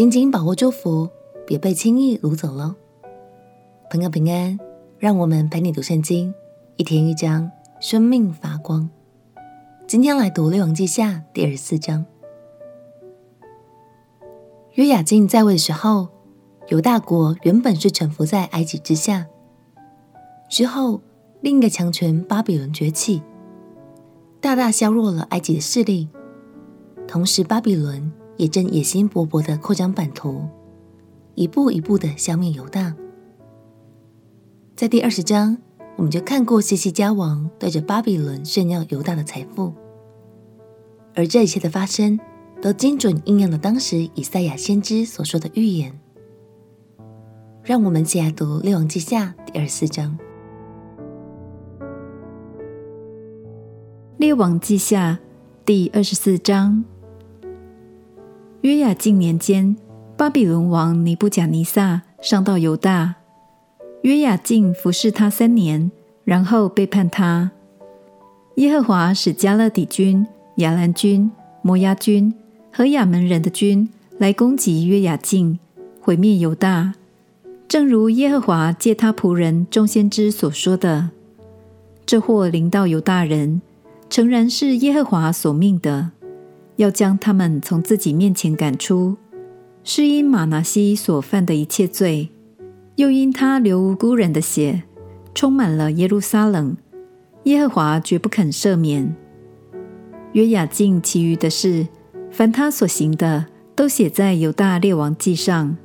紧紧把握祝福，别被轻易掳走喽。朋友平安，让我们陪你读圣经，一天一章，生命发光。今天来读《列王记下》第二十四章。约雅敬在位的时候，犹大国原本是臣服在埃及之下。之后，另一个强权巴比伦崛起，大大削弱了埃及的势力。同时，巴比伦也正野心勃勃地扩张版图，一步一步地消灭犹大。在第二十章，我们就看过西西家王对着巴比伦炫耀犹大的财富，而这一切的发生，都精准应验了当时以赛亚先知所说的预言。让我们一起来读《列王记下》第二十四章。《列王记下》第二十四章：约雅敬年间，巴比伦王尼布甲尼撒上到犹大，约雅敬服侍他三年，然后背叛他。耶和华使迦勒底军、亚兰军、摩押军和亚扪人的军来攻击约雅敬，毁灭犹大，正如耶和华借他仆人众先知所说的。这祸临到犹大人。诚然是耶和华所命的，要将他们从自己面前赶出，是因玛拿西所犯的一切罪，又因他流无辜人的血，充满了耶路撒冷，耶和华绝不肯赦免。约雅敬其余的事，凡他所行的，都写在犹大列王记上。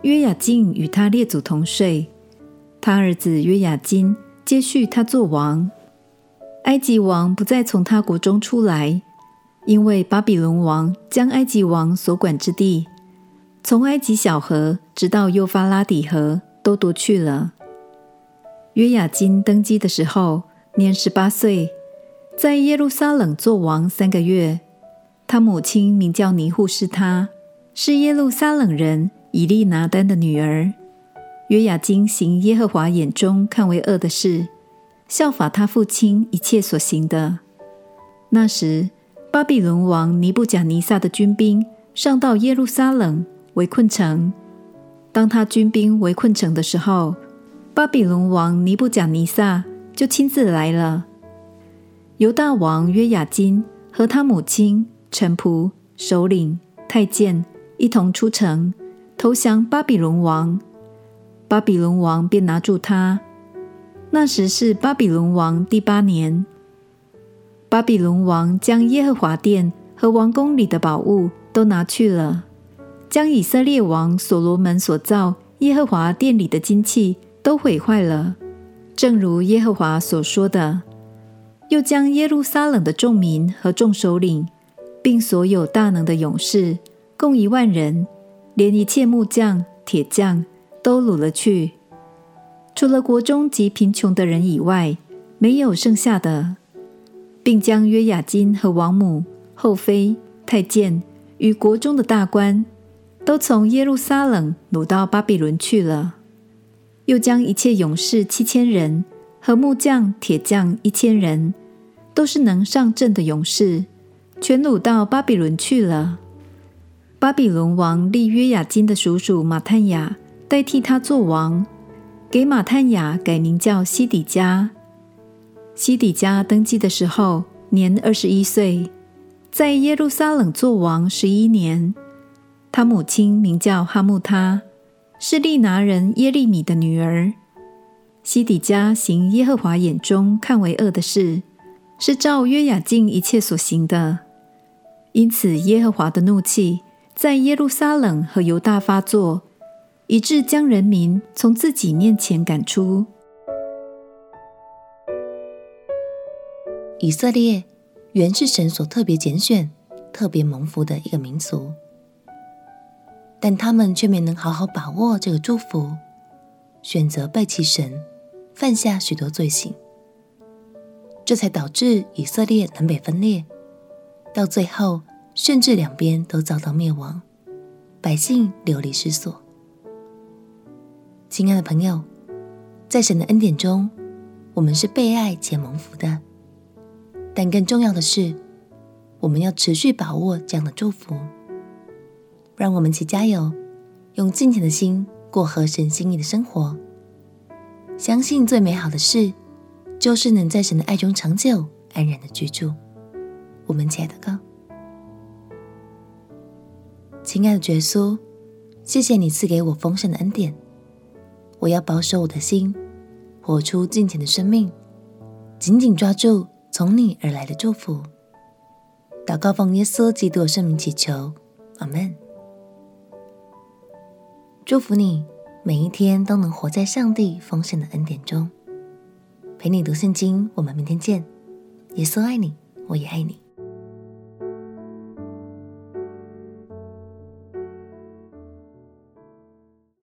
约雅敬与他列祖同睡，他儿子约雅斤接续他做王。埃及王不再从他国中出来，因为巴比伦王将埃及王所管之地，从埃及小河直到幼发拉底河都夺去了。约雅斤登基的时候，年十八岁，在耶路撒冷作王三个月。他母亲名叫尼户示他，是耶路撒冷人以利拿丹的女儿。约雅斤行耶和华眼中看为恶的事。效法他父亲一切所行的。那时，巴比伦王尼布甲尼撒的军兵上到耶路撒冷，围困城。当他军兵围困城的时候，巴比伦王尼布甲尼撒就亲自来了。犹大王约雅斤和他母亲、臣仆、首领、太监一同出城，投降巴比伦王。巴比伦王便拿住他。那时是巴比伦王第八年，巴比伦王将耶和华殿和王宫里的宝物都拿去了，将以色列王所罗门所造耶和华殿里的金器都毁坏了，正如耶和华所说的。又将耶路撒冷的众民和众首领，并所有大能的勇士，共一万人，连一切木匠、铁匠都掳了去。除了国中极贫穷的人以外，没有剩下的，并将约雅斤和王母、后妃、太监与国中的大官，都从耶路撒冷掳到巴比伦去了。又将一切勇士七千人和木匠、铁匠一千人，都是能上阵的勇士，全掳到巴比伦去了。巴比伦王立约雅斤的叔叔马探雅代替他做王。给马探雅改名叫西底家。西底家登基的时候年二十一岁，在耶路撒冷作王十一年。他母亲名叫哈木他，是利拿人耶利米的女儿。西底家行耶和华眼中看为恶的事，是照约雅敬一切所行的。因此耶和华的怒气在耶路撒冷和犹大发作。以致将人民从自己面前赶出。以色列原是神所特别拣选、特别蒙福的一个民族，但他们却没能好好把握这个祝福，选择背弃神，犯下许多罪行，这才导致以色列南北分裂，到最后甚至两边都遭到灭亡，百姓流离失所。亲爱的朋友，在神的恩典中，我们是被爱且蒙福的。但更重要的是，我们要持续把握这样的祝福。让我们一起加油，用敬虔的心过合神心意的生活。相信最美好的事，就是能在神的爱中长久安然的居住。我们亲爱的哥，亲爱的耶稣，谢谢你赐给我丰盛的恩典。我要保守我的心，活出敬虔的生命，紧紧抓住从你而来的祝福。祷告奉耶稣基督圣名祈求，阿门。祝福你每一天都能活在上帝丰盛的恩典中。陪你读圣经，我们明天见。耶稣爱你，我也爱你。